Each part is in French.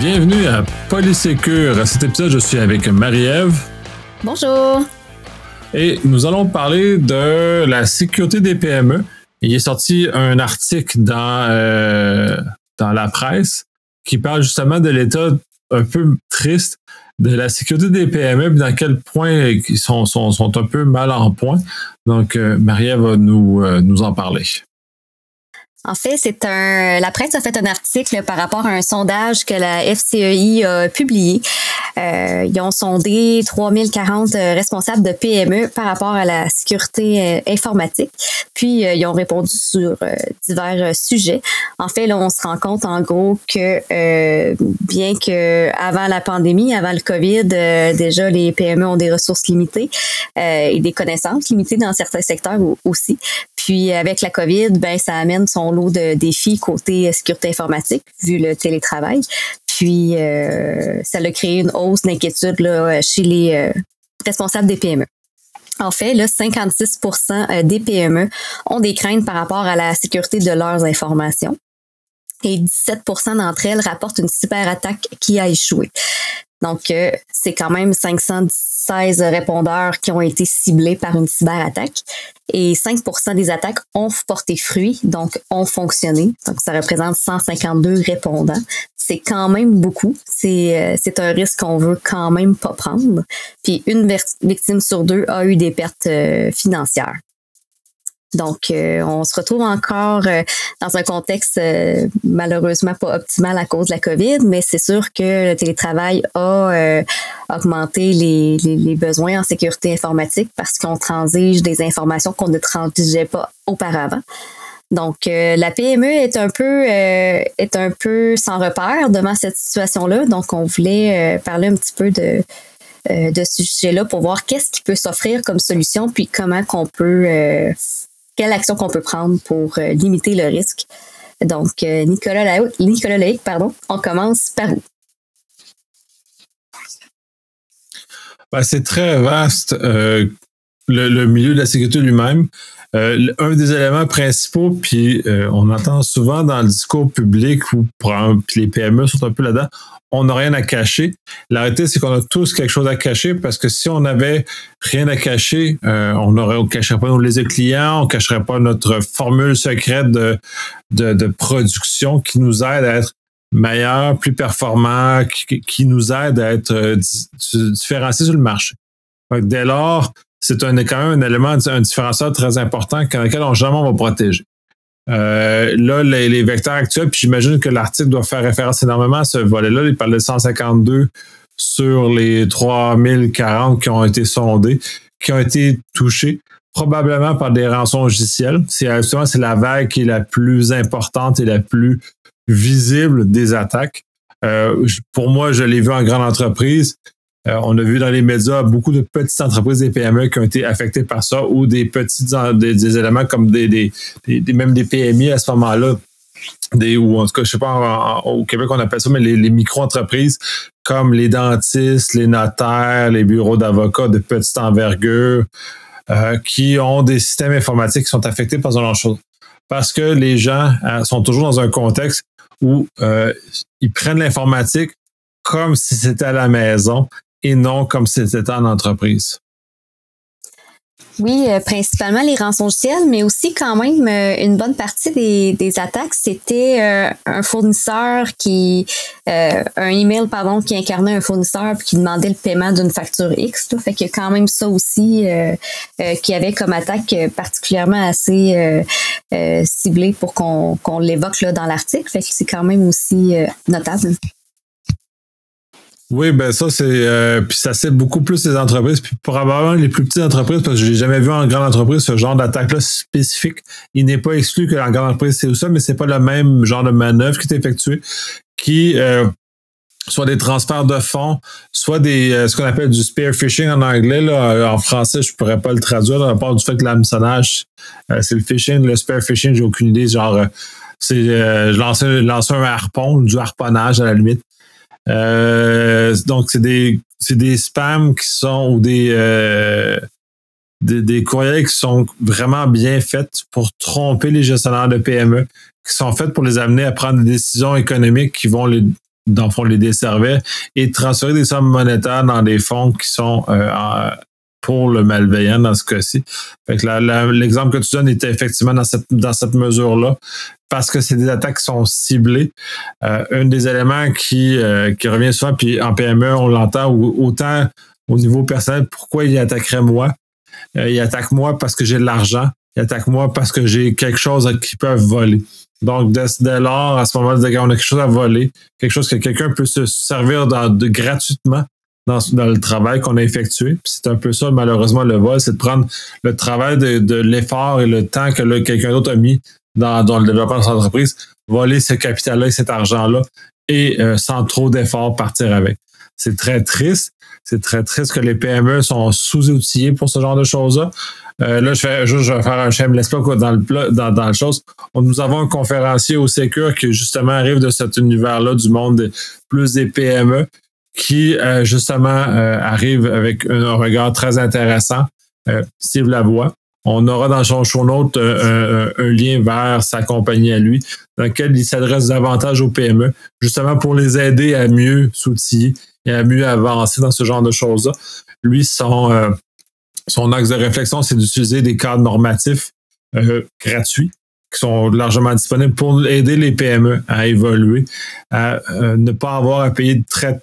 Bienvenue à Polysécure. À cet épisode, je suis avec Marie-Ève. Bonjour. Et nous allons parler de la sécurité des PME. Il est sorti un article dans, euh, dans la presse qui parle justement de l'état un peu triste de la sécurité des PME, dans quel point ils sont, sont, sont un peu mal en point. Donc, euh, Maria va nous, euh, nous en parler. En fait, c'est un. La presse a fait un article par rapport à un sondage que la FCEI a publié. Euh, ils ont sondé 3040 euh, responsables de PME par rapport à la sécurité euh, informatique. Puis ils ont répondu sur divers sujets. En fait, là, on se rend compte en gros que bien que avant la pandémie, avant le Covid, déjà les PME ont des ressources limitées et des connaissances limitées dans certains secteurs aussi. Puis avec la COVID, ben ça amène son lot de défis côté sécurité informatique vu le télétravail. Puis euh, ça a créé une hausse d'inquiétude chez les euh, responsables des PME. En fait, là, 56% des PME ont des craintes par rapport à la sécurité de leurs informations et 17% d'entre elles rapportent une cyberattaque qui a échoué. Donc, euh, c'est quand même 516 répondeurs qui ont été ciblés par une cyberattaque et 5% des attaques ont porté fruit, donc ont fonctionné. Donc, ça représente 152 répondants. C'est quand même beaucoup. C'est euh, c'est un risque qu'on veut quand même pas prendre. Puis, une victime sur deux a eu des pertes euh, financières. Donc, euh, on se retrouve encore euh, dans un contexte euh, malheureusement pas optimal à cause de la COVID, mais c'est sûr que le télétravail a augmenté les, les, besoins en sécurité informatique parce qu'on transige des informations qu'on ne transigeait pas auparavant. Donc, la PME est un peu est un peu sans repère devant cette situation-là. Donc, on voulait parler un petit peu de de ce sujet-là pour voir qu'est-ce qui peut s'offrir comme solution, puis comment qu'on peut quelle action qu'on peut prendre pour euh, limiter le risque. Donc, euh, Nicolas, Laïc, Nicolas pardon, on commence par où? Ben, c'est très vaste, euh, le, milieu de la sécurité lui-même. Un des éléments principaux, puis on entend souvent dans le discours public où les PME sont un peu là-dedans, on n'a rien à cacher. La réalité, c'est qu'on a tous quelque chose à cacher parce que si on n'avait rien à cacher, euh, on ne cacherait pas nos les clients, on cacherait pas notre formule secrète de, de, production qui nous aide à être meilleur, plus performant, qui, nous aide à être euh, différencié sur le marché. dès lors, c'est un, quand même un élément, un différenciateur très important dans lequel on jamais va protéger. Euh, là, les, vecteurs actuels, puis j'imagine que l'article doit faire référence énormément à ce volet-là. Il parle de 152 sur les 3040 qui ont été sondés, qui ont été touchés probablement par des rançons logicielles. C'est justement c'est la vague qui est la plus importante et la plus visible des attaques. Euh, pour moi, je l'ai vu en grande entreprise. Euh, on a vu dans les médias beaucoup de petites entreprises des PME qui ont été affectées par ça ou des petits éléments comme des, des, même des PMI à ce moment-là. Des, ou en tout cas, je sais pas, au Québec, on appelle ça, mais les, micro-entreprises comme les dentistes, les notaires, les bureaux d'avocats de petite envergure, euh, qui ont des systèmes informatiques qui sont affectés par ce genre de choses. Parce que les gens euh, sont toujours dans un contexte où ils prennent l'informatique comme si c'était à la maison et non comme c'était en entreprise. Oui, euh, principalement les rançongiciels, mais aussi quand même euh, une bonne partie des, attaques, c'était euh, un fournisseur qui, un email pardon, qui incarnait un fournisseur puis qui demandait le paiement d'une facture X. Là. Fait qu'il y a quand même ça aussi qui avait comme attaque particulièrement assez ciblée pour qu'on l'évoque là dans l'article. Fait que c'est quand même aussi notable. Oui, ben ça, c'est. Euh, puis ça c'est beaucoup plus les entreprises, puis probablement les plus petites entreprises, parce que j'ai jamais vu en grande entreprise ce genre d'attaque-là spécifique. Il n'est pas exclu que la grande entreprise, c'est ça, mais c'est pas le même genre de manœuvre qui est effectuée, qui euh, soit des transferts de fonds, soit des euh, ce qu'on appelle du spear phishing en anglais. Là, en français, je pourrais pas le traduire, à part du fait que l'hameçonnage, c'est le phishing, le spear phishing, j'ai aucune idée. Genre, c'est je lance, lance un harpon, du harponnage à la limite. Euh, donc, c'est des, des spams qui sont ou des, euh, des, des, courriels qui sont vraiment bien faits pour tromper les gestionnaires de PME, qui sont faits pour les amener à prendre des décisions économiques qui vont les, dans le fond, les desservait et transférer des sommes monétaires dans des fonds qui sont pour le malveillant dans ce cas-ci. l'exemple que tu donnes était effectivement dans cette, dans cette mesure-là, parce que c'est des attaques qui sont ciblées. Euh, un des éléments qui, euh, qui revient souvent, puis en PME, on l'entend autant au niveau personnel, pourquoi il attaquerait moi? Euh, il attaque moi parce que j'ai de l'argent. Il attaque moi parce que j'ai quelque chose qu'ils peuvent voler. Donc, dès, lors, à ce moment-là, on a quelque chose à voler, quelque chose que quelqu'un peut se servir de, gratuitement dans, le travail qu'on a effectué. C'est un peu ça, malheureusement, le vol, c'est de prendre le travail de, l'effort et le temps que quelqu'un d'autre a mis dans, le développement de son entreprise, voler ce capital-là et cet argent-là et euh, sans trop d'efforts partir avec. C'est très triste. C'est très triste que les PME sont sous-outillés pour ce genre de choses-là. Euh, là, je, fais, je, vais faire un shameless plug dans le, dans, dans le chose. Nous avons un conférencier au Secure qui justement arrive de cet univers-là du monde plus des PME qui euh, justement euh, arrive avec un, regard très intéressant. Euh, Steve Lavoie. On aura dans son show note un, lien vers sa compagnie à lui, dans lequel il s'adresse davantage aux PME, justement pour les aider à mieux s'outiller et à mieux avancer dans ce genre de choses-là. Lui, son, son axe de réflexion, c'est d'utiliser des cadres normatifs gratuits qui sont largement disponibles pour aider les PME à évoluer, à ne pas avoir à payer de très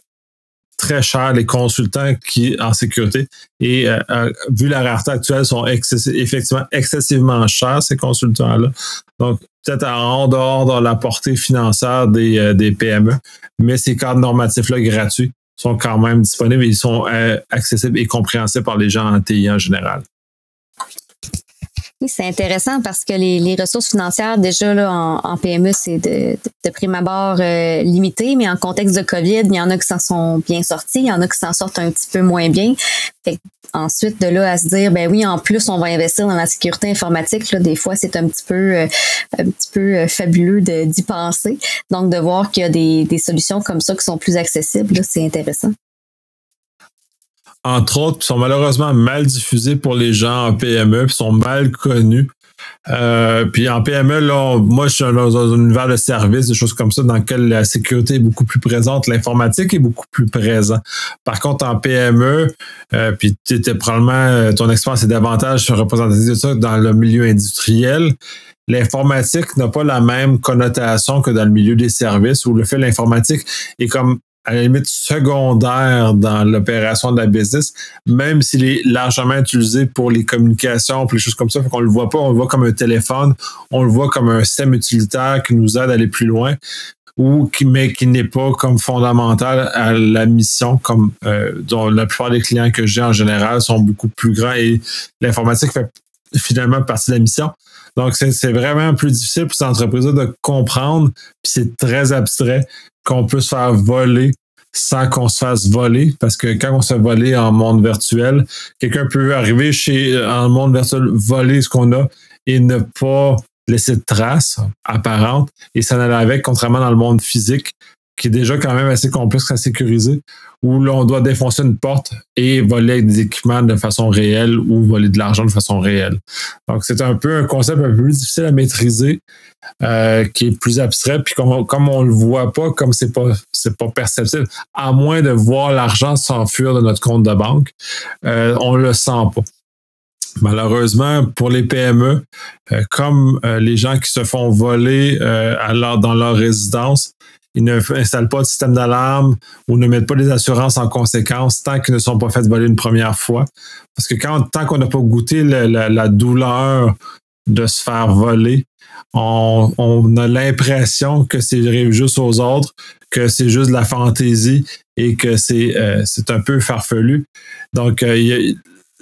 très cher les consultants qui en sécurité. Et euh, euh, vu la rareté actuelle sont effectivement excessivement chers ces consultants là donc peut-être en dehors de la portée financière des, euh, des PME mais ces cadres normatifs là gratuits sont quand même disponibles et ils sont accessibles et compréhensibles par les gens en TI en général oui, c'est intéressant parce que les, les, ressources financières, déjà là, en, en PME, c'est de, de, prime abord euh, limité, mais en contexte de COVID, il y en a qui s'en sont bien sortis, il y en a qui s'en sortent un petit peu moins bien. Fait ensuite, de là à se dire, ben oui, en plus, on va investir dans la sécurité informatique, là, des fois, c'est un petit peu, euh, un petit peu euh, fabuleux d'y penser. Donc, de voir qu'il y a des, des solutions comme ça qui sont plus accessibles, c'est intéressant entre autres, sont malheureusement mal diffusés pour les gens en PME, puis sont mal connus. Euh, puis en PME, là, moi, je suis dans un univers de services, des choses comme ça, dans lequel la sécurité est beaucoup plus présente, l'informatique est beaucoup plus présente. Par contre, en PME, euh, puis tu probablement, euh, ton expérience est davantage représentative de ça dans le milieu industriel. L'informatique n'a pas la même connotation que dans le milieu des services, où le fait l'informatique est comme à la limite secondaire dans l'opération de la business, même s'il est largement utilisé pour les communications, pour les choses comme ça. Fait qu'on le voit pas, on le voit comme un téléphone, on le voit comme un système utilitaire qui nous aide à aller plus loin ou qui, mais qui n'est pas comme fondamental à la mission, comme euh, dont la plupart des clients que j'ai en général sont beaucoup plus grands et l'informatique fait finalement partie de la mission. Donc, c'est vraiment plus difficile pour ces entreprises de comprendre, puis c'est très abstrait qu'on peut se faire voler sans qu'on se fasse voler, parce que quand on se fait voler en monde virtuel, quelqu'un peut arriver chez en monde virtuel, voler ce qu'on a et ne pas laisser de traces apparentes et s'en aller avec, contrairement dans le monde physique, qui est déjà quand même assez complexe à sécuriser, où l'on doit défoncer une porte et voler des équipements de façon réelle ou voler de l'argent de façon réelle. Donc, c'est un peu un concept un peu plus difficile à maîtriser, euh, qui est plus abstrait, puis comme comme on le voit pas, comme c'est pas c'est pas perceptible, à moins de voir l'argent s'enfuir de notre compte de banque, euh, on le sent pas. Malheureusement, pour les PME, euh, comme les gens qui se font voler dans leur résidence, ils n'installent pas de système d'alarme ou ne mettent pas les assurances en conséquence tant qu'ils ne sont pas fait voler une première fois. Parce que tant qu'on n'a pas goûté la, douleur de se faire voler, on, a l'impression que c'est juste aux autres, que c'est juste de la fantaisie et que c'est euh, un peu farfelu. Donc, euh,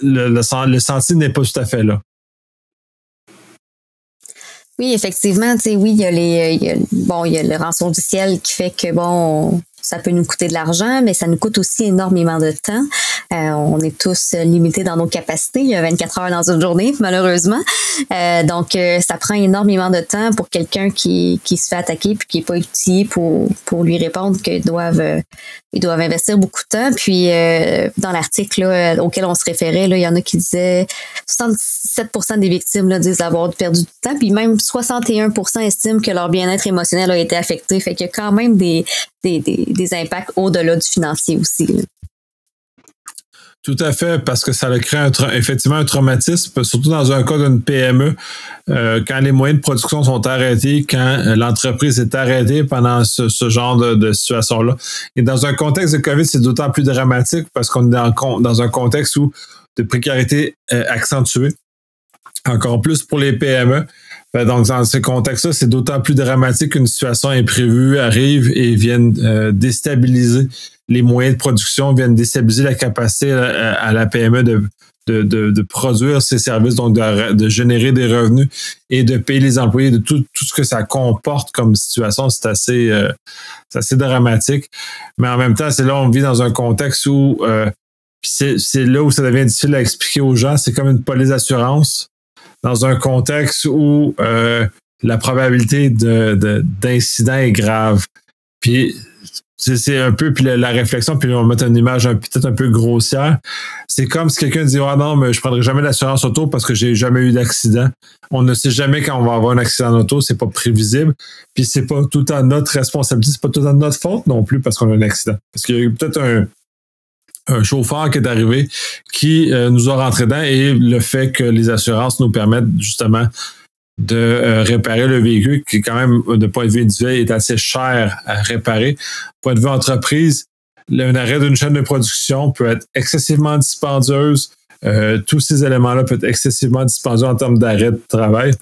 le, le, le senti n'est pas tout à fait là. Oui, effectivement, tu sais, oui, il y a les, bon, il y a le rançon du ciel qui fait que bon, ça peut nous coûter de l'argent, mais ça nous coûte aussi énormément de temps. Euh, on est tous limités dans nos capacités. Il y a 24 heures dans une journée, malheureusement. Euh, donc, euh, ça prend énormément de temps pour quelqu'un qui, qui se fait attaquer puis qui n'est pas utile pour, pour lui répondre qu'ils doivent, doivent investir beaucoup de temps. Puis, dans l'article auquel on se référait, il y en a qui disaient 67% des victimes disent avoir perdu du temps. Puis même 61% estiment que leur bien-être émotionnel a été affecté. Fait qu'il y a quand même des, des, impacts au-delà du financier aussi. Tout à fait, parce que ça crée un effectivement un traumatisme, surtout dans un cas d'une PME, euh, quand les moyens de production sont arrêtés, quand euh, l'entreprise est arrêtée pendant ce, genre de, situation-là. Et dans un contexte de COVID, c'est d'autant plus dramatique parce qu'on est dans, dans, un contexte où de précarité euh, accentuée, encore plus pour les PME. Ben, donc, dans ce contexte-là, c'est d'autant plus dramatique qu'une situation imprévue arrive et vienne euh, déstabiliser les moyens de production, vienne déstabiliser la capacité euh, à, la PME de, de, de, produire ses services, donc de, de, générer des revenus et de payer les employés, de tout, tout ce que ça comporte comme situation. C'est assez, euh, assez dramatique. Mais en même temps, c'est là on vit dans un contexte où c'est là où ça devient difficile à expliquer aux gens. C'est comme une police d'assurance dans un contexte où euh, la probabilité d'incident de, est grave. Puis c'est un peu puis la, réflexion, puis on va mettre une image peut-être un peu grossière. C'est comme si quelqu'un dit Ah non, mais je prendrai jamais l'assurance auto parce que j'ai jamais eu d'accident. On ne sait jamais quand on va avoir un accident d'auto, c'est pas prévisible. Puis c'est pas tout à notre responsabilité, c'est pas tout à notre faute non plus parce qu'on a un accident. Parce qu'il y a eu peut-être un, un chauffeur qui est arrivé qui euh, nous a rentré dedans et le fait que les assurances nous permettent justement de euh, réparer le véhicule qui quand même de point de vue individuel est assez cher à réparer. Point de vue entreprise, un arrêt d'une chaîne de production peut être excessivement dispendieuse. Euh, tous ces éléments-là peuvent être excessivement dispendieux en termes d'arrêt de travail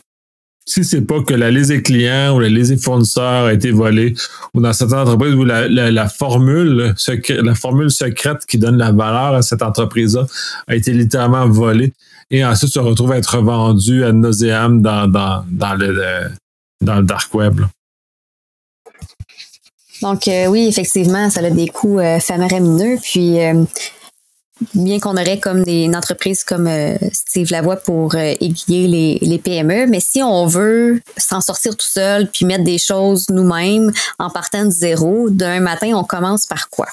si c'est pas que la liste des clients ou la liste des fournisseurs a été volée, ou dans certaines entreprises où la, formule la formule secrète qui donne la valeur à cette entreprise-là a été littéralement volée et ensuite se retrouve à être vendue à nauséam dans, dans, dans, le, dans le dark web. Donc euh, oui, effectivement, ça a des coûts euh, faramineux. Puis euh, bien qu'on aurait comme des, une entreprise comme euh, Steve Lavoie pour euh, aiguiller les, PME, mais si on veut s'en sortir tout seul puis mettre des choses nous-mêmes en partant de zéro, d'un matin, on commence par quoi?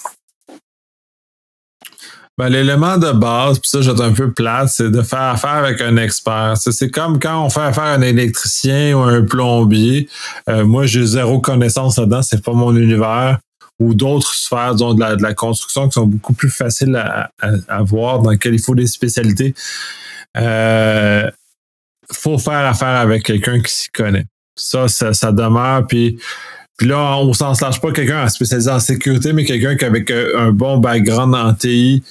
Ben, l'élément de base, puis ça, j'ai un peu plate, c'est de faire affaire avec un expert. C'est comme quand on fait affaire à un électricien ou un plombier. Euh, moi, j'ai zéro connaissance là-dedans, c'est pas mon univers ou d'autres sphères de, la, de, la, construction qui sont beaucoup plus faciles à, voir, dans lesquelles il faut des spécialités. Il euh, faut faire affaire avec quelqu'un qui s'y connaît. Ça, ça, demeure. Puis, puis là, on s'en lâche pas quelqu'un spécialisé en sécurité, mais quelqu'un avec euh, un bon background en TI,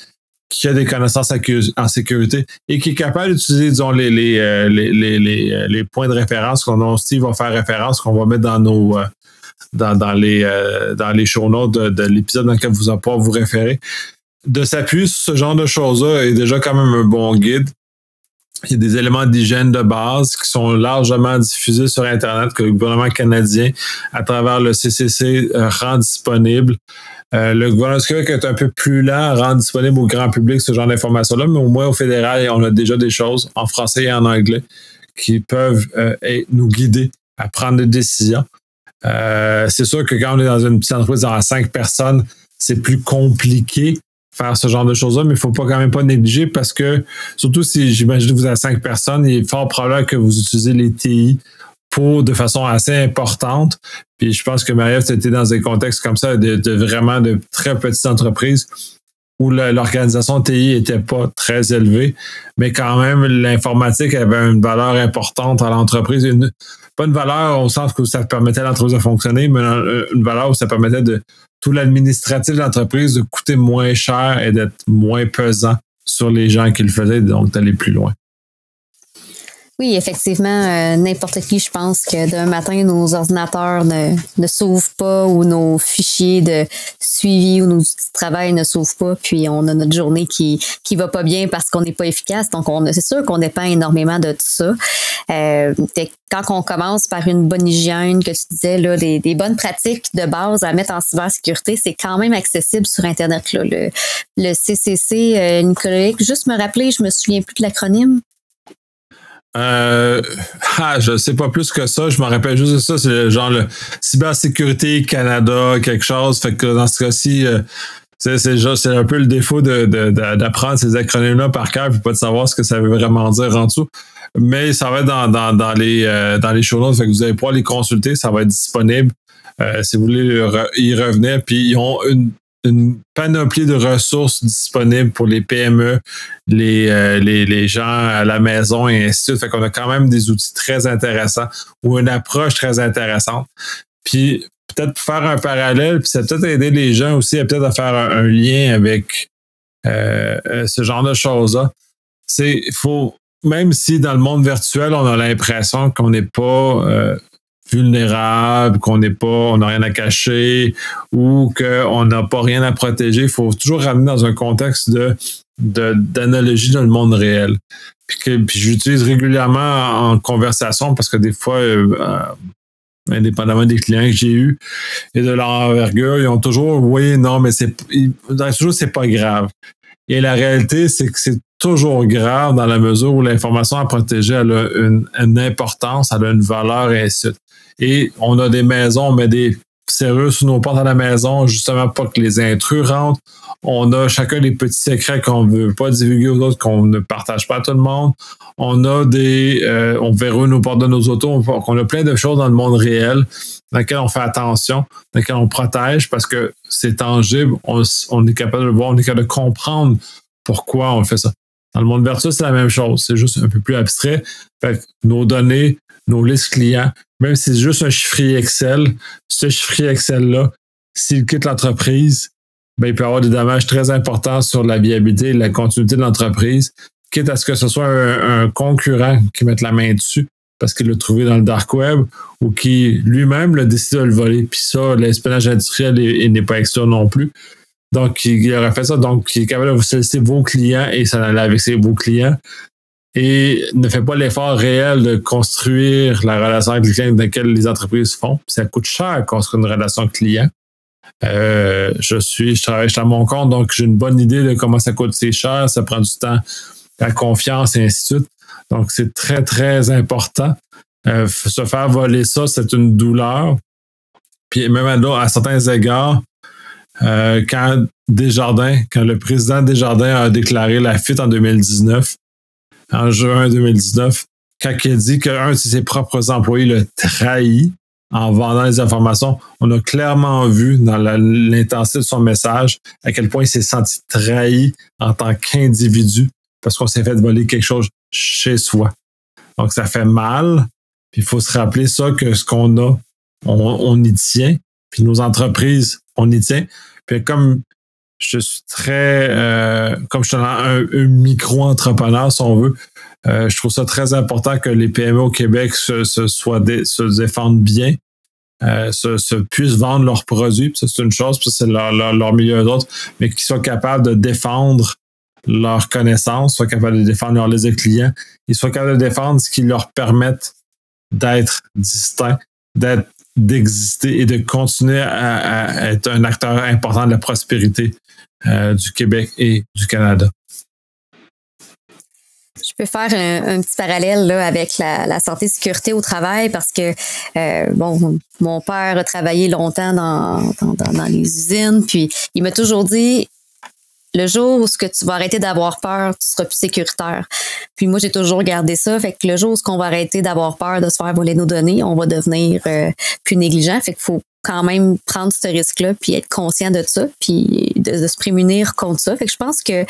qui a des connaissances en sécurité et qui est capable d'utiliser, disons, les, les, euh, les, les, les, points de référence qu'on Steve va faire référence, qu'on va mettre dans nos, dans, les, euh, dans les show notes de, l'épisode dans lequel vous allez pouvoir vous référer. De s'appuyer sur ce genre de choses-là est déjà quand même un bon guide. Il y a des éléments d'hygiène de base qui sont largement diffusés sur Internet que le gouvernement canadien, à travers le CCC, euh, rend disponible. Euh, le gouvernement du est un peu plus lent à rendre disponible au grand public ce genre d'informations-là, mais au moins au fédéral, on a déjà des choses en français et en anglais qui peuvent nous guider à prendre des décisions. Euh, c'est sûr que quand on est dans une petite entreprise dans cinq personnes, c'est plus compliqué faire ce genre de choses-là, mais il faut pas quand même pas négliger parce que, surtout si j'imagine que vous avez cinq personnes, il est fort probable que vous utilisez les TI pour de façon assez importante. Puis je pense que Marie-Ève, c'était dans des contextes comme ça, de, vraiment de très petites entreprises où l'organisation TI était pas très élevée, mais quand même l'informatique avait une valeur importante à l'entreprise, pas une valeur au sens que ça permettait à l'entreprise de fonctionner, mais une valeur où ça permettait de tout l'administratif de l'entreprise de coûter moins cher et d'être moins pesant sur les gens qui le faisaient, donc d'aller plus loin. Oui, effectivement, euh, n'importe qui, je pense que d'un matin, nos ordinateurs ne, ne pas ou nos fichiers de suivi ou nos outils de travail ne s'ouvrent pas, puis on a notre journée qui qui va pas bien parce qu'on n'est pas efficace. Donc, on c'est sûr qu'on dépend énormément de tout ça. Euh, quand on commence par une bonne hygiène, que tu disais, là, des, bonnes pratiques de base à mettre en cybersécurité, c'est quand même accessible sur Internet. Le, le CCC, euh, juste me rappeler, je me souviens plus de l'acronyme. Euh, ah, je sais pas plus que ça. Je me rappelle juste de ça. C'est genre le Cybersécurité Canada, quelque chose. Fait que dans ce cas-ci, euh, c'est, c'est un peu le défaut de, d'apprendre ces acronymes-là par cœur et pas de savoir ce que ça veut vraiment dire en dessous. Mais ça va être dans, dans, les, euh, dans les show notes. Fait que vous allez pouvoir les consulter. Ça va être disponible. si vous voulez y revenir. Puis ils ont une, panoplie de ressources disponibles pour les PME, les, les, les, gens à la maison et ainsi de suite. Fait qu'on a quand même des outils très intéressants ou une approche très intéressante. Puis peut-être faire un parallèle, puis ça peut-être aider les gens aussi à peut-être faire un, lien avec euh, ce genre de choses-là. C'est faut même si dans le monde virtuel, on a l'impression qu'on n'est pas euh, vulnérable, qu'on n'est pas, on n'a rien à cacher ou qu'on n'a pas rien à protéger, il faut toujours ramener dans un contexte de d'analogie dans le monde réel. Puis, puis j'utilise régulièrement en conversation parce que des fois, euh, indépendamment des clients que j'ai eus et de leur envergure, ils ont toujours, oui, non, mais c'est, toujours, c'est pas grave. Et la réalité, c'est que c'est toujours grave dans la mesure où l'information à protéger, elle a une, importance, elle a une valeur et. Et on a des maisons, on met des serrures sous nos portes à la maison, justement pas que les intrus rentrent. On a chacun des petits secrets qu'on ne veut pas divulguer aux autres, qu'on ne partage pas à tout le monde. On a des, euh, on verrouille nos portes de nos autos. On, a plein de choses dans le monde réel dans lesquelles on fait attention, dans lesquelles on protège parce que c'est tangible. On, est capable de le voir, on est capable de comprendre pourquoi on fait ça. Dans le monde virtuel, c'est la même chose. C'est juste un peu plus abstrait. Fait nos données, nos listes clients, même si c'est juste un chiffrier Excel, ce chiffrier Excel-là, s'il quitte l'entreprise, ben, il peut avoir des dommages très importants sur la viabilité et la continuité de l'entreprise, quitte à ce que ce soit un, concurrent qui mette la main dessus parce qu'il l'a trouvé dans le dark web ou qui lui-même l'a décidé de le voler. Puis ça, l'espionnage industriel n'est pas extra non plus. Donc, il aurait fait ça. Donc, il est capable de vous solliciter vos clients et ça allait avec ses vos clients et ne fait pas l'effort réel de construire la relation avec le client dans laquelle les entreprises font. Ça coûte cher construire une relation client. Euh, je suis, je travaille à mon compte, donc j'ai une bonne idée de comment ça coûte c'est cher, ça prend du temps, la confiance et ainsi de suite. Donc, c'est très, très important. Euh, se faire voler ça, c'est une douleur. Puis même à, à certains égards, euh, quand Desjardins, quand le président Desjardins a déclaré la fuite en 2019, en juin 2019, quand il dit qu'un de ses propres employés l'a trahi en vendant les informations, on a clairement vu dans l'intensité de son message à quel point il s'est senti trahi en tant qu'individu parce qu'on s'est fait voler quelque chose chez soi. Donc, ça fait mal. Puis il faut se rappeler ça, que ce qu'on a, on, y tient. Puis nos entreprises, on y tient. Puis comme je suis très, euh, comme je suis un, micro-entrepreneur, si on veut. Euh, je trouve ça très important que les PME au Québec se, se, soient se défendent bien, euh, se, puissent vendre leurs produits. C'est une chose, puis c'est leur, leur, milieu d'autres, mais qu'ils soient capables de défendre leurs connaissances, soient capables de défendre leur liste de clients, ils soient capables de défendre ce qui leur permette d'être distincts, d'être d'exister et de continuer à, être un acteur important de la prospérité euh, du Québec et du Canada. Je peux faire un, petit parallèle là, avec la, santé sécurité au travail parce que euh, bon, mon père a travaillé longtemps dans, dans les usines, puis il m'a toujours dit le jour où ce que tu vas arrêter d'avoir peur, tu seras plus sécuritaire. Puis moi, j'ai toujours gardé ça. Fait que le jour où on va arrêter d'avoir peur de se faire voler nos données, on va devenir euh, plus négligent. Fait faut quand même prendre ce risque-là, puis être conscient de ça, puis de, se prémunir contre ça. Fait que je pense que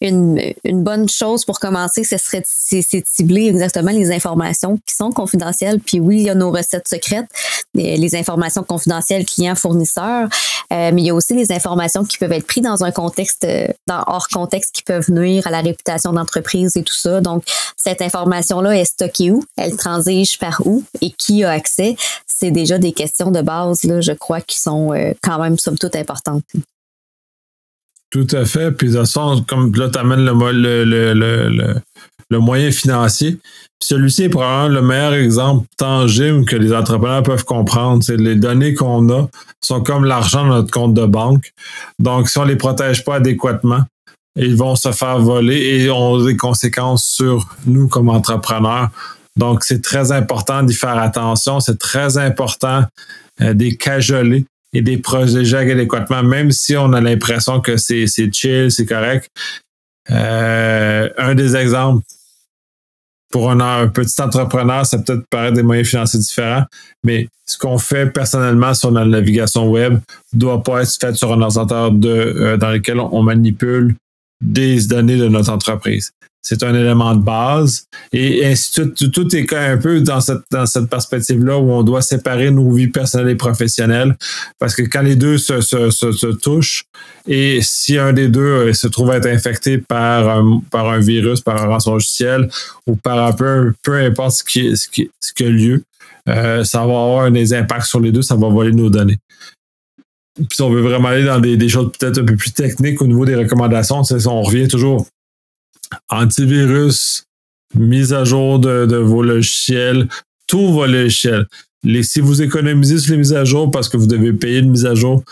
une, une bonne chose pour commencer, ce serait c'est, cibler exactement les informations qui sont confidentielles. Puis oui, il y a nos recettes secrètes, les informations confidentielles clients-fournisseurs, euh, mais il y a aussi les informations qui peuvent être prises dans un contexte, hors contexte, qui peuvent nuire à la réputation d'entreprise et tout ça. Donc, cette information-là est stockée où? Elle transige par où? Et qui a accès? C'est déjà des questions de base je crois, qui sont euh, quand même, somme toute, importantes. Tout à fait. Puis de toute façon, comme là, tu amènes le, le, moyen financier. Celui-ci est probablement le meilleur exemple tangible que les entrepreneurs peuvent comprendre. C'est les données qu'on a sont comme l'argent dans notre compte de banque. Donc, si on ne les protège pas adéquatement, ils vont se faire voler et ont des conséquences sur nous comme entrepreneurs. Donc, c'est très important d'y faire attention. C'est très important des cajoler et des protéger adéquatement, même si on a l'impression que c'est chill, c'est correct. Euh, un des exemples pour un, petit entrepreneur, ça peut être paraître des moyens financiers différents, mais ce qu'on fait personnellement sur la navigation web doit pas être fait sur un ordinateur de, euh, dans lequel on manipule des données de notre entreprise c'est un élément de base. Et ainsi suite, tout est un peu dans cette, dans cette perspective-là où on doit séparer nos vies personnelles et professionnelles. Parce que quand les deux se, se, se, touchent, et si un des deux euh, se trouve être infecté par un, par un virus, par un rançon logiciel, ou par un peu, peu importe ce qui, ce qui, ce a lieu, euh, ça va avoir des impacts sur les deux, ça va voler nos données. Puis si on veut vraiment aller dans des, des choses peut-être un peu plus techniques au niveau des recommandations, on revient toujours antivirus, mise à jour de, vos logiciels, tous vos logiciels. Si vous économisez sur les mises à jour parce que vous devez payer une mise à jour,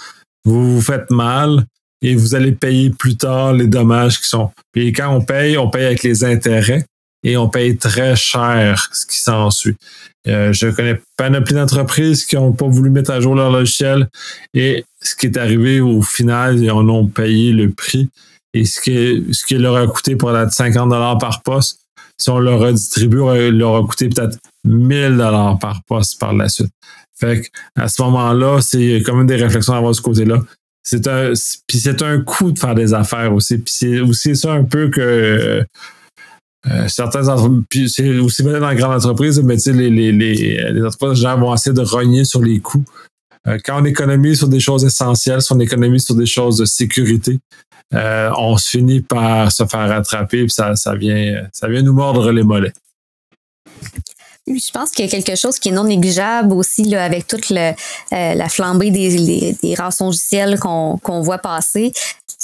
vous vous faites mal et vous allez payer plus tard les dommages qui sont. Puis quand on paye, on paye avec les intérêts et on paye très cher ce qui s'ensuit. Euh, je connais pas plus d'entreprises qui n'ont pas voulu mettre à jour leur logiciel et ce qui est arrivé au final, ils en ont payé le prix. Et ce qui, ce qui leur a coûté pour être 50 par poste, si on leur redistribue, il leur a coûté peut-être 1000 par poste par la suite. Fait à ce moment-là, c'est quand même des réflexions à avoir de ce côté-là. C'est un, puis c'est un coût de faire des affaires aussi. Puis c'est aussi ça un peu que euh, certains entreprises, c'est aussi bien dans les grandes entreprises, mais les, les, les, les entreprises, les vont essayer de rogner sur les coûts. Euh, quand on économise sur des choses essentielles, si on économise sur des choses de sécurité, euh, on se finit par se faire rattraper et ça, vient, nous mordre les mollets. Je pense qu'il y a quelque chose qui est non négligeable aussi avec toute la flambée des, des rançongiciels qu'on voit passer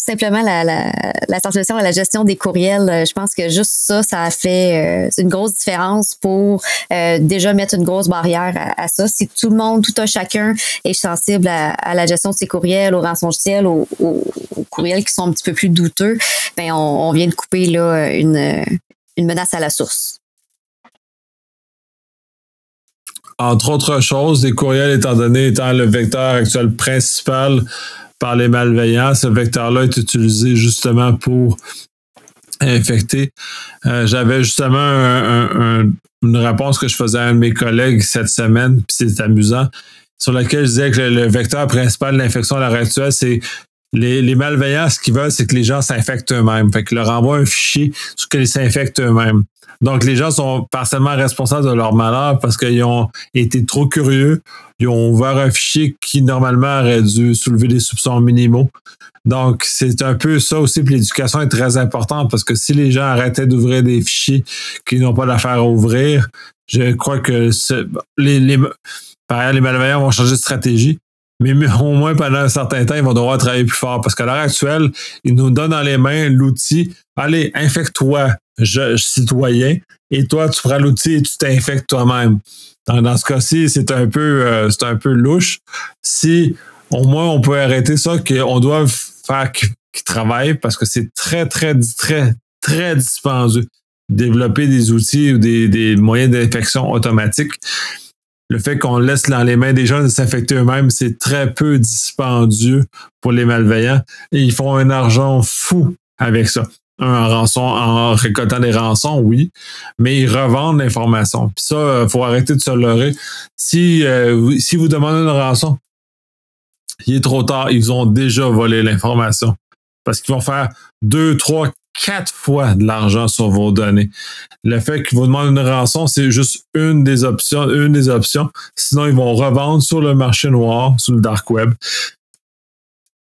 simplement la, la, la sensibilisation à la gestion des courriels. Euh, je pense que juste ça, ça a fait euh, une grosse différence pour euh, déjà mettre une grosse barrière à, ça. Si tout le monde, tout un chacun est sensible à, la gestion de ses courriels, aux rançongiciels, aux, aux, courriels qui sont un petit peu plus douteux, ben on, on vient de couper là une, une menace à la source. Entre autres choses, les courriels étant donné étant le vecteur actuel principal par les malveillants. Ce vecteur-là est utilisé justement pour infecter. Euh, j'avais justement une réponse que je faisais à un de mes collègues cette semaine, puis c'est amusant, sur laquelle je disais que le, vecteur principal de l'infection à l'heure actuelle, c'est les, malveillants, ce qu'ils veulent, c'est que les gens s'infectent eux-mêmes. Fait qu'ils leur envoient un fichier sur lequel ils s'infectent eux-mêmes. Donc, les gens sont partiellement responsables de leur malheur parce qu'ils ont été trop curieux. Ils ont ouvert un fichier qui, normalement, aurait dû soulever des soupçons minimaux. Donc, c'est un peu ça aussi. Puis l'éducation est très importante parce que si les gens arrêtaient d'ouvrir des fichiers qu'ils n'ont pas d'affaire à ouvrir, je crois que les malveillants vont changer de stratégie. Mais au moins pendant un certain temps, ils vont devoir travailler plus fort parce qu'à l'heure actuelle, ils nous donnent dans les mains l'outil. Allez, infecte-toi, je, citoyen, et toi, tu prends l'outil et tu t'infectes toi-même. Dans, ce cas-ci, c'est un peu, euh, c'est un peu louche. Si au moins on peut arrêter ça, qu'on doit faire qu'ils travaillent parce que c'est très, très, très, très dispendieux. Développer des outils ou des, des moyens d'infection automatiques. Le fait qu'on laisse dans les mains des gens de s'infecter eux-mêmes, c'est très peu dispendieux pour les malveillants et ils font un argent fou avec ça un rançon en récoltant des rançons, oui, mais ils revendent l'information. Puis ça, il euh, faut arrêter de se leurrer. Si, euh, si vous demandez une rançon, il est trop tard, ils ont déjà volé l'information. Parce qu'ils vont faire deux, trois, quatre fois de l'argent sur vos données. Le fait qu'ils vous demandent une rançon, c'est juste une des options, une des options. Sinon, ils vont revendre sur le marché noir, sur le dark web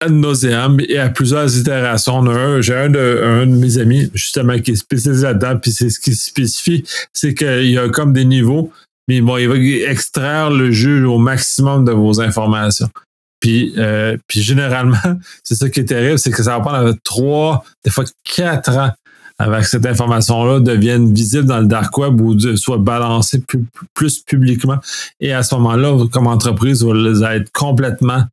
nauséam et à plusieurs itérations. J'ai un de, un de mes amis, justement, qui est spécialisé là-dedans, puis c'est ce qui spécifie, c'est qu'il y a comme des niveaux, mais bon, il va extraire le jus au maximum de vos informations. Puis, euh, puis généralement, c'est ça qui est terrible, c'est que ça va prendre trois, des fois quatre ans avec cette information-là devienne visible dans le dark web ou soit balancée plus, publiquement. Et à ce moment-là, comme entreprise, vous allez être complètement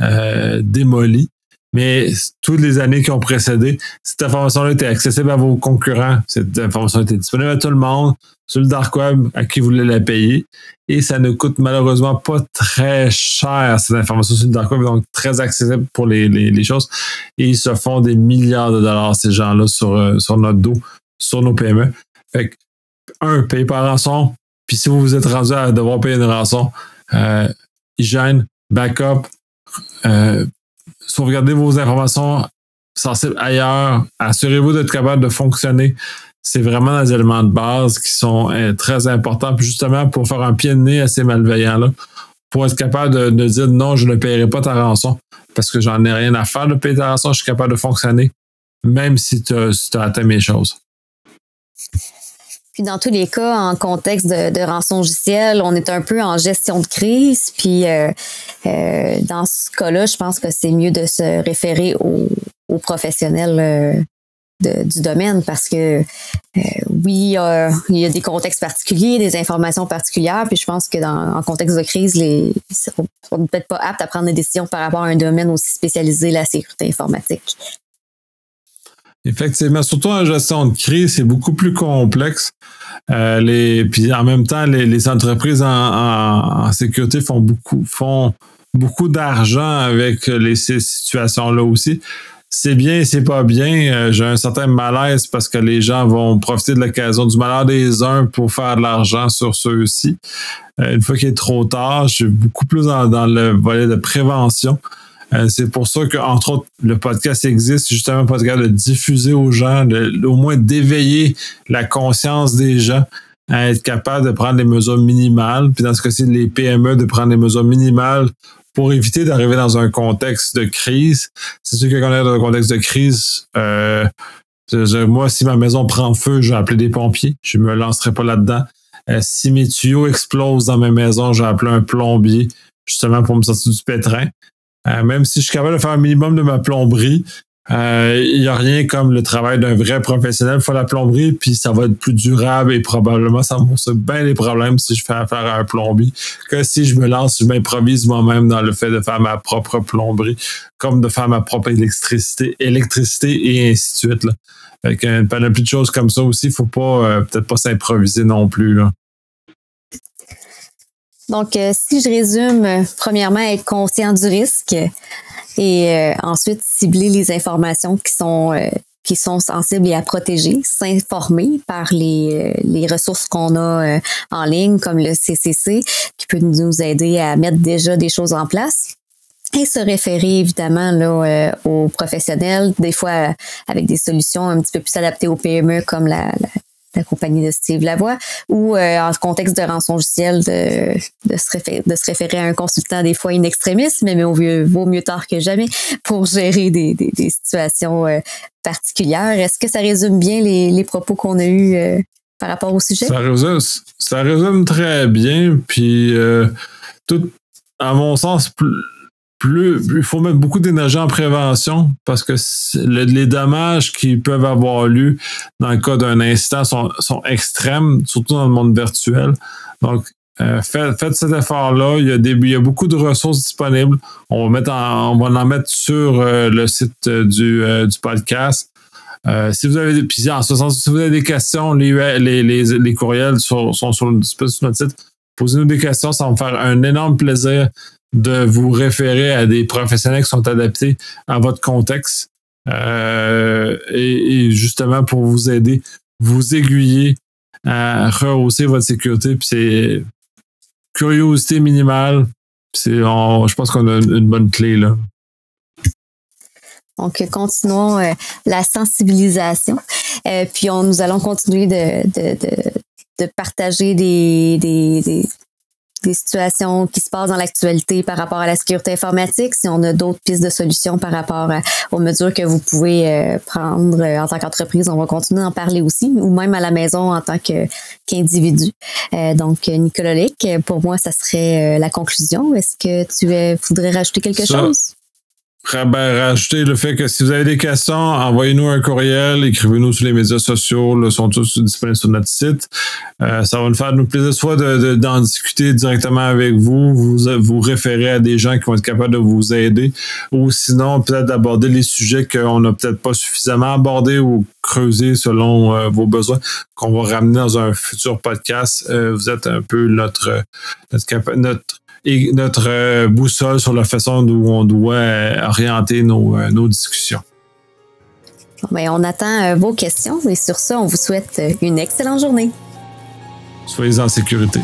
euh, démolie. Mais toutes les années qui ont précédé, cette information-là était accessible à vos concurrents. Cette information était disponible à tout le monde sur le dark web à qui voulez la payer. Et ça ne coûte malheureusement pas très cher, cette information sur le dark web, donc très accessible pour les, les, choses. Et ils se font des milliards de dollars, ces gens-là, sur, euh, sur notre dos, sur nos PME. Fait un, payez pas rançon. Puis si vous vous êtes rendu à devoir payer une rançon, euh, hygiène, backup, euh, sauvegardez vos informations sensibles ailleurs. Assurez-vous d'être capable de fonctionner. C'est vraiment des éléments de base qui sont euh, très importants. Puis justement, pour faire un pied de nez à ces malveillants-là, pour être capable de, dire non, je ne paierai pas ta rançon parce que j'en ai rien à faire de payer ta rançon, je suis capable de fonctionner, même si tu as, as atteint mes choses. Puis dans tous les cas, en contexte de, de rançon logiciel, on est un peu en gestion de crise. Puis euh, euh, dans ce cas-là, je pense que c'est mieux de se référer aux, professionnels euh, du domaine parce que oui, il y a des contextes particuliers, des informations particulières. Puis je pense que dans en contexte de crise, les on peut-être pas apte à prendre des décisions par rapport à un domaine aussi spécialisé, la sécurité informatique. Effectivement, surtout en gestion de crise, c'est beaucoup plus complexe. Euh, les, puis en même temps, les, entreprises en, sécurité font beaucoup, font beaucoup d'argent avec les, ces situations-là aussi. C'est bien c'est pas bien. Euh, j'ai un certain malaise parce que les gens vont profiter de l'occasion du malheur des uns pour faire de l'argent sur ceux-ci. Euh, une fois qu'il est trop tard, je suis beaucoup plus dans le volet de prévention. Euh, c'est pour ça qu'entre autres, le podcast existe justement pour de diffuser aux gens, au moins d'éveiller la conscience des gens à être capable de prendre des mesures minimales, puis dans ce cas-ci, les PME de prendre des mesures minimales pour éviter d'arriver dans un contexte de crise. C'est sûr que quand dans un contexte de crise, euh, moi, si ma maison prend feu, je vais appeler des pompiers. Je me lancerai pas là-dedans. Euh, si mes tuyaux explosent dans ma maison, j'ai appelé un plombier justement pour me sortir du pétrin. Euh, même si je suis capable de faire un minimum de ma plomberie, il n'y a rien comme le travail d'un vrai professionnel. Faut la plomberie, puis ça va être plus durable et probablement ça me bien les problèmes si je fais affaire à un plombier que si je me lance, je m'improvise moi-même dans le fait de faire ma propre plomberie, comme de faire ma propre électricité, électricité et ainsi de suite. Là. Avec une panoplie de choses comme ça aussi, faut pas euh, peut-être pas s'improviser non plus. Donc, euh, si je résume, euh, premièrement, être conscient du risque et euh, ensuite cibler les informations qui sont qui sont sensibles et à protéger, s'informer par les, les ressources qu'on a en ligne, comme le CCC, qui peut nous aider à mettre déjà des choses en place et se référer évidemment là, aux professionnels, des fois avec des solutions un petit peu plus adaptées aux PME comme la, la compagnie de Steve Lavoie, ou euh, en contexte de rançon logiciel, de, de, se référer, de se référer à un consultant des fois in mais, mais au mieux, vaut mieux tard que jamais pour gérer des, des, des situations euh, particulières. Est-ce que ça résume bien les, les propos qu'on a eus euh, par rapport au sujet? Ça résume, ça résume très bien, puis tout, à mon sens, plus plus, il faut mettre beaucoup d'énergie en prévention parce que les dommages qui peuvent avoir lieu dans le cas d'un incident sont, extrêmes, surtout dans le monde virtuel. Donc, euh, faites, cet effort-là. Il y, a beaucoup de ressources disponibles. On va, mettre on en mettre sur euh, le site euh, du, podcast. si vous avez puis en ce sens, si vous avez des questions, les, courriels sont, sont sur, sur notre site. Posez-nous des questions, ça va me faire un énorme plaisir de vous référer à des professionnels qui sont adaptés à votre contexte euh, et, justement pour vous aider, vous aiguiller à rehausser votre sécurité. Puis c'est curiosité minimale. C'est, je pense qu'on a une, bonne clé là. Donc, continuons euh, la sensibilisation. Euh, puis, on, nous allons continuer de, de, de, partager des, des, des situations qui se passent dans l'actualité par rapport à la sécurité informatique, si on a d'autres pistes de solutions par rapport aux mesures que vous pouvez euh, prendre euh, en tant qu'entreprise, on va continuer d'en parler aussi, ou même à la maison en tant qu'individu. Euh, donc, Nicolas Lick, pour moi, ça serait la conclusion. Est-ce que tu voudrais rajouter quelque chose? Rajouter le fait que si vous avez des questions, envoyez-nous un courriel, écrivez-nous sur les médias sociaux, là, sont tous disponibles sur notre site. Euh, ça va nous faire nous plaisir soit d'en discuter directement avec vous, vous vous référer à des gens qui vont être capables de vous aider, ou sinon peut-être d'aborder les sujets qu'on n'a peut-être pas suffisamment abordés ou creusés selon euh, vos besoins, qu'on va ramener dans un futur podcast. Euh, vous êtes un peu notre notre, notre et notre euh, boussole sur la façon dont on doit euh, orienter nos, euh, nos discussions. Ben, on attend vos questions et sur ça, on vous souhaite une excellente journée. Soyez en sécurité.